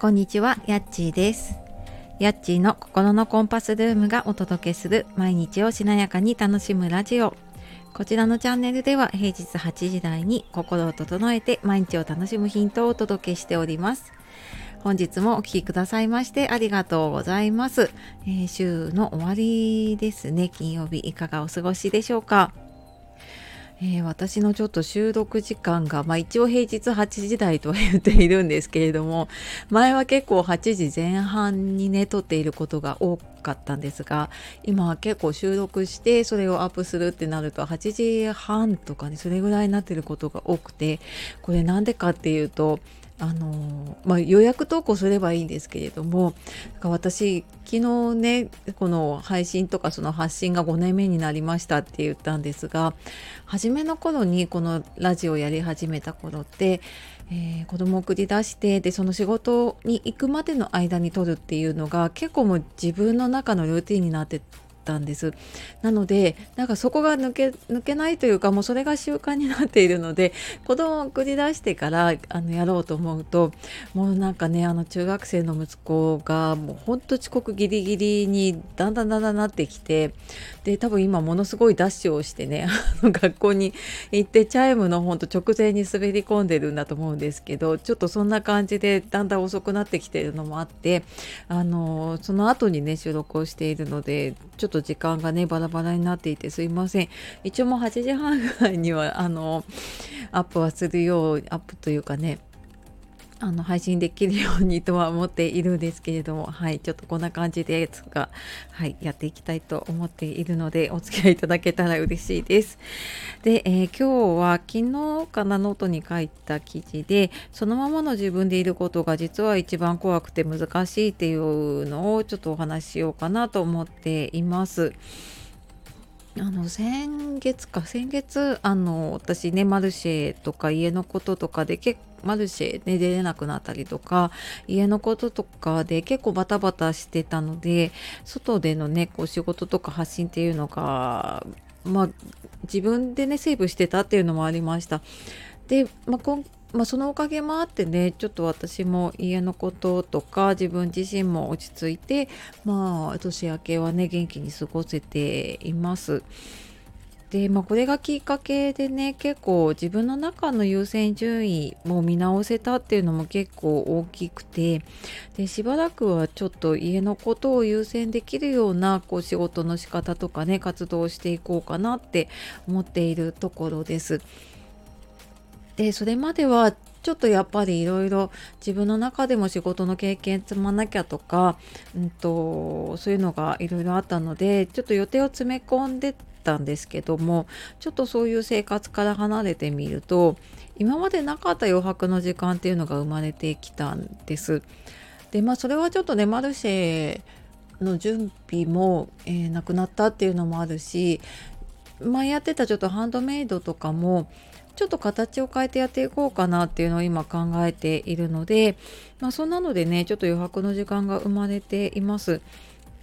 こんにちは、やっちーです。やっちーの心のコンパスルームがお届けする毎日をしなやかに楽しむラジオ。こちらのチャンネルでは平日8時台に心を整えて毎日を楽しむヒントをお届けしております。本日もお聴きくださいましてありがとうございます、えー週の終わりですね。金曜日いかがお過ごしでしょうか？えー私のちょっと収録時間が、まあ、一応平日8時台とは言っているんですけれども前は結構8時前半にね撮っていることが多かったんですが今は結構収録してそれをアップするってなると8時半とかねそれぐらいになってることが多くてこれなんでかっていうとあのまあ、予約投稿すればいいんですけれどもなんか私昨日ねこの配信とかその発信が5年目になりましたって言ったんですが初めの頃にこのラジオをやり始めた頃って、えー子供を送り出してでその仕事に行くまでの間に撮るっていうのが結構もう自分の中のルーティンになってたんです。なのでなんかそこが抜け抜けないというかもうそれが習慣になっているので子供を送り出してからあのやろうと思うともうなんかねあの中学生の息子がもうほんと遅刻ギリギリにだんだんだんだんなってきてで多分今ものすごいダッシュをしてね 学校に行ってチャイムのほんと直前に滑り込んでるんだと思うんですけどちょっとそんな感じでだんだん遅くなってきてるのもあってあのその後にね収録をしているのでちょっと時間がねバラバラになっていてすいません。一応もう8時半ぐらいにはあのアップはするようアップというかねあの配信できるようにとは思っているんですけれどもはいちょっとこんな感じですがはいやっていきたいと思っているのでお付き合いいただけたら嬉しいですで、えー今日は昨日かなノートに書いた記事でそのままの自分でいることが実は一番怖くて難しいっていうのをちょっとお話ししようかなと思っています。あの先月か先月あの私ねマルシェとか家のこととかで結マルシェ、ね、出れなくなったりとか家のこととかで結構バタバタしてたので外でのねこう仕事とか発信っていうのがまあ自分でねセーブしてたっていうのもありました。で、まあ、今まあ、そのおかげもあってねちょっと私も家のこととか自分自身も落ち着いてまあ年明けはね元気に過ごせています。でまあこれがきっかけでね結構自分の中の優先順位も見直せたっていうのも結構大きくてでしばらくはちょっと家のことを優先できるようなこう仕事の仕方とかね活動をしていこうかなって思っているところです。でそれまではちょっとやっぱりいろいろ自分の中でも仕事の経験積まなきゃとか、うん、とそういうのがいろいろあったのでちょっと予定を詰め込んでたんですけどもちょっとそういう生活から離れてみると今までなかった余白の時間っていうのが生まれてきたんです。でまあそれはちょっとねマルシェの準備も、えーなくなったっていうのもあるし前やってたちょっとハンドメイドとかもちょっと形を変えてやっていこうかなっていうのを今考えているので、まあ、そんなのでねちょっと余白の時間が生まれています。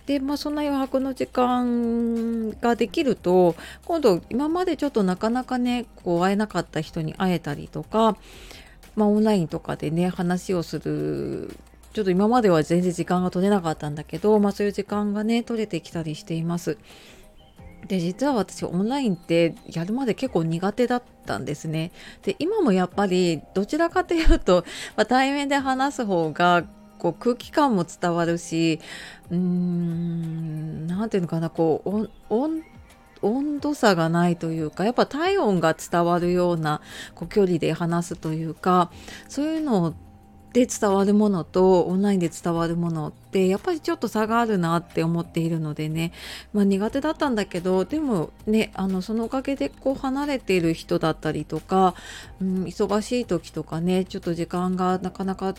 でまあそんな余白の時間ができると今度今までちょっとなかなかねこう会えなかった人に会えたりとか、まあ、オンラインとかでね話をするちょっと今までは全然時間が取れなかったんだけど、まあ、そういう時間がね取れてきたりしています。で実は私オンラインってやるまで結構苦手だったんですね。で今もやっぱりどちらかというと、まあ、対面で話す方がこう空気感も伝わるしうーんなんていうのかなこう温温温度差がないというかやっぱ体温が伝わるようなこう距離で話すというかそういうので伝わるものとオンラインで伝わるものってやっぱりちょっと差があるなって思っているのでね、まあ、苦手だったんだけどでもねあのそのおかげでこう離れている人だったりとか、うん、忙しい時とかねちょっと時間がなかなか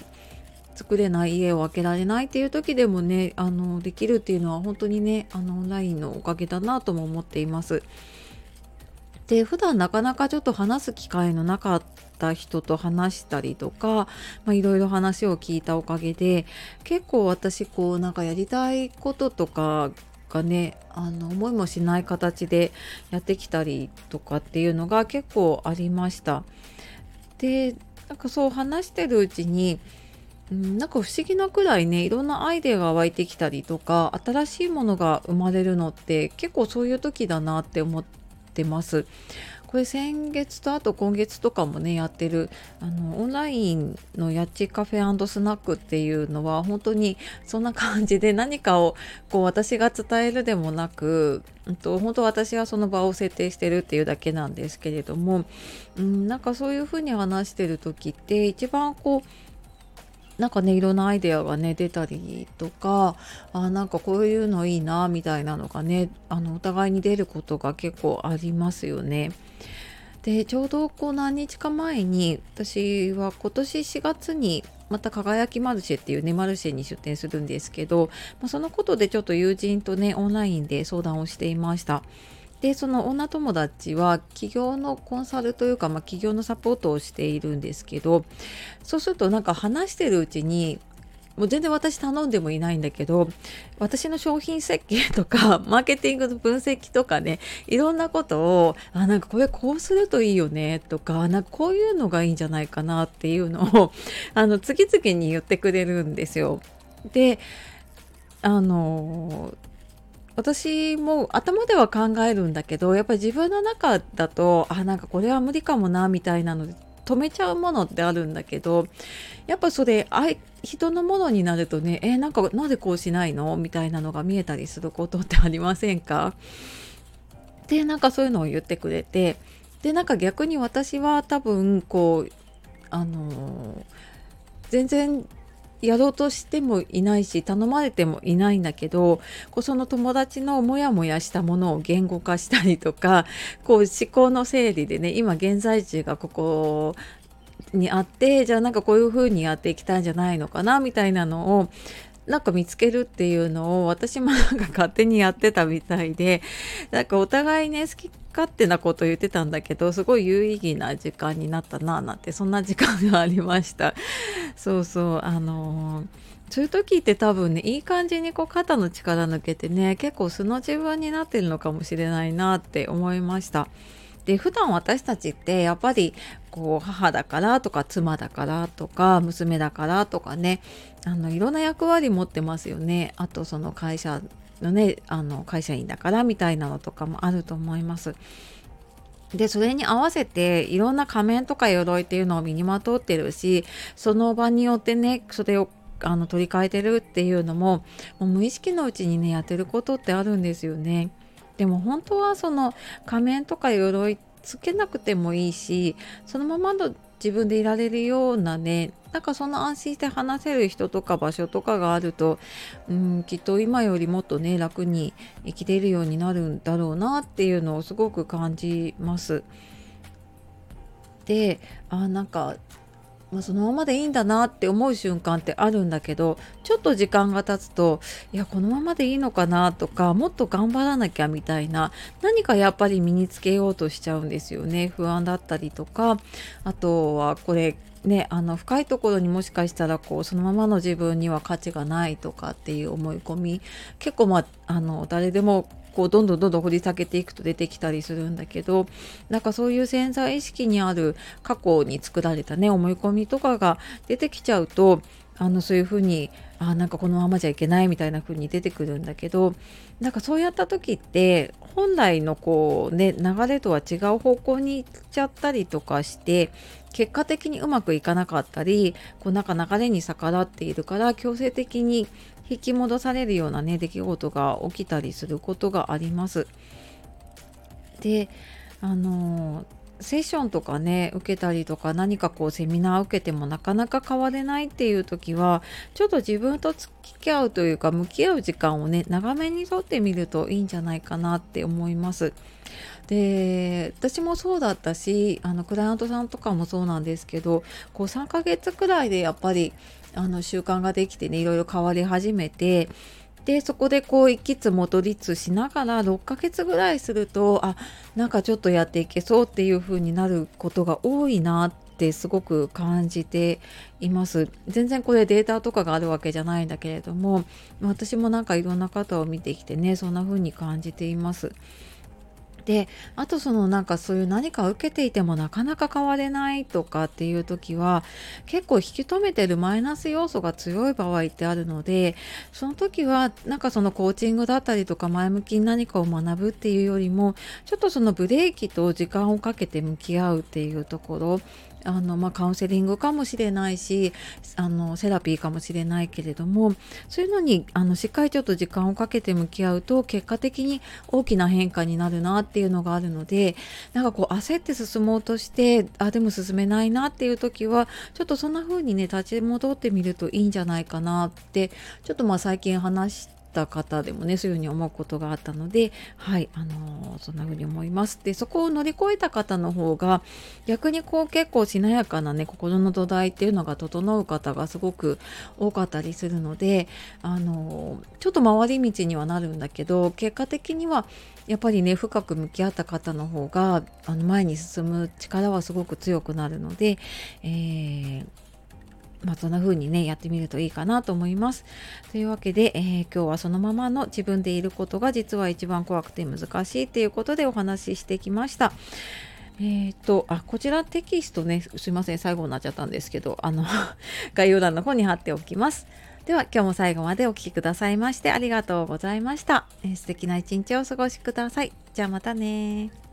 作れない家を開けられないっていう時でもねあのできるっていうのは本当にねあのオンラインのおかげだなとも思っています。で普段なかなかちょっと話す機会のなかった人と話したりとかいろいろ話を聞いたおかげで結構私こうなんかやりたいこととかがねあの思いもしない形でやってきたりとかっていうのが結構ありました。でなんかそう話してるうちにうん、なんか不思議なくらいねいろんなアイデアが湧いてきたりとか新しいものが生まれるのって結構そういう時だなって思ってってます。これ先月とあと今月とかもねやってるあのオンラインのやっちカフェスナックっていうのは本当にそんな感じで何かをこう私が伝えるでもなく、うん、と本当私はその場を設定してるっていうだけなんですけれども、うん、なんかそういうふうに話してる時って一番こうなんかねいろんなアイデアがね出たりとかあなんかこういうのいいなみたいなのがねあのお互いに出ることが結構ありますよね。でちょうどこう何日か前に私は今年4月にまた輝きマルシェっていうねマルシェに出店するんですけど、まあ、そのことでちょっと友人とねオンラインで相談をしていました。でその女友達は企業のコンサルというか、まあ、企業のサポートをしているんですけどそうするとなんか話してるうちにもう全然私頼んでもいないんだけど私の商品設計とか マーケティングの分析とかねいろんなことをあなんかこれこうするといいよねとかなんかこういうのがいいんじゃないかなっていうのを あの次々に言ってくれるんですよ。であの私も頭では考えるんだけどやっぱり自分の中だとあなんかこれは無理かもなみたいなので止めちゃうものってあるんだけどやっぱそれ人のものになるとねえなんかなぜこうしないの？みたいなのが見えたりすることってありませんか？でなんかそういうのを言ってくれてでなんか逆に私は多分こうあの全然やろうとしてもいないし頼まれてもいないんだけどこうその友達のモヤモヤしたものを言語化したりとか こう思考の整理でね今現在地がここにあってじゃあなんかこういう風にやっていきたいんじゃないのかなみたいなのをなんか見つけるっていうのを私もなんか勝手にやってたみたいで なんかお互いね好き勝手なこと言ってたんだけどすごい有意義な時間になったななんてそんな時間がありました そうそうあのーそういう時って多分ねいい感じにこう肩の力抜けてね結構素の自分になってるのかもしれないなって思いました。で普段私たちってやっぱりこう母だからとか妻だからとか娘だからとかねあのいろんな役割持ってますよねあとその会社のねあの会社員だからみたいなのとかもあると思います。でそれに合わせていろんな仮面とか鎧っていうのを身にまとってるしその場によってねそれをあの取り替えてるっていうのももう無意識のうちにねやってることってあるんですよね。でも本当はその仮面とか鎧つけなくてもいいしそのままの自分でいられるようなねなんかそんな安心して話せる人とか場所とかがあると、うん、きっと今よりもっとね楽に生きれるようになるんだろうなっていうのをすごく感じます。であなんかまあ、そのままでいいんだなって思う瞬間ってあるんだけどちょっと時間が経つといやこのままでいいのかなとかもっと頑張らなきゃみたいな何かやっぱり身につけようとしちゃうんですよね。不安だったりとかあとはこれね、あの深いところにもしかしたらこうそのままの自分には価値がないとかっていう思い込み結構まああの誰でもこうどんどんどんどん掘り下げていくと出てきたりするんだけどなんかそういう潜在意識にある過去に作られたね思い込みとかが出てきちゃうとあのそういうふうにあなんかこのままじゃいけないみたいな風に出てくるんだけどなんかそうやった時って本来のこうね流れとは違う方向に行っちゃったりとかして結果的にうまくいかなかったりこうなんか流れに逆らっているから強制的に引き戻されるようなね出来事が起きたりすることがあります。であのセッションとかね受けたりとか何かこうセミナー受けてもなかなか変われないっていう時はちょっと自分と付き合うというか向き合う時間をね長めにとってみるといいんじゃないかなって思います。で私もそうだったしあのクライアントさんとかもそうなんですけどこう3ヶ月くらいでやっぱりあの習慣ができてねいろいろ変わり始めてでそこでこう行きつ戻りつしながら6ヶ月ぐらいするとあなんかちょっとやっていけそうっていう風になることが多いなってすごく感じています。全然これデータとかがあるわけじゃないんだけれども私もなんかいろんな方を見てきてねそんな風に感じています。であとそのなんかそういう何か受けていてもなかなか変われないとかっていう時は結構引き止めてるマイナス要素が強い場合ってあるのでその時はなんかそのコーチングだったりとか前向きに何かを学ぶっていうよりもちょっとそのブレーキと時間をかけて向き合うっていうところあの、まあ、カウンセリングかもしれないしあのセラピーかもしれないけれどもそういうのにあのしっかりちょっと時間をかけて向き合うと結果的に大きな変化になるなっていうのがあるのでなんかこう焦って進もうとしてあでも進めないなっていう時はちょっとそんな風にね立ち戻ってみるといいんじゃないかなってちょっとまあ最近話してた方でもねそういうふうに思うことがあったのではいあのー、そんな風に思います。でそこを乗り越えた方の方が逆にこう結構しなやかなね心の土台っていうのが整う方がすごく多かったりするのであのー、ちょっと回り道にはなるんだけど結果的にはやっぱりね深く向き合った方の方があの前に進む力はすごく強くなるので、えーまあ、そんな風にねやってみるといいかなと思います。というわけで、えー、今日はそのままの自分でいることが実は一番怖くて難しいっていうことでお話ししてきました。えっ、ー、と、あ、こちらテキストね、すいません、最後になっちゃったんですけど、あの 概要欄の方に貼っておきます。では、今日も最後までお聴きくださいましてありがとうございました。えー、素敵な一日をお過ごしください。じゃあまたね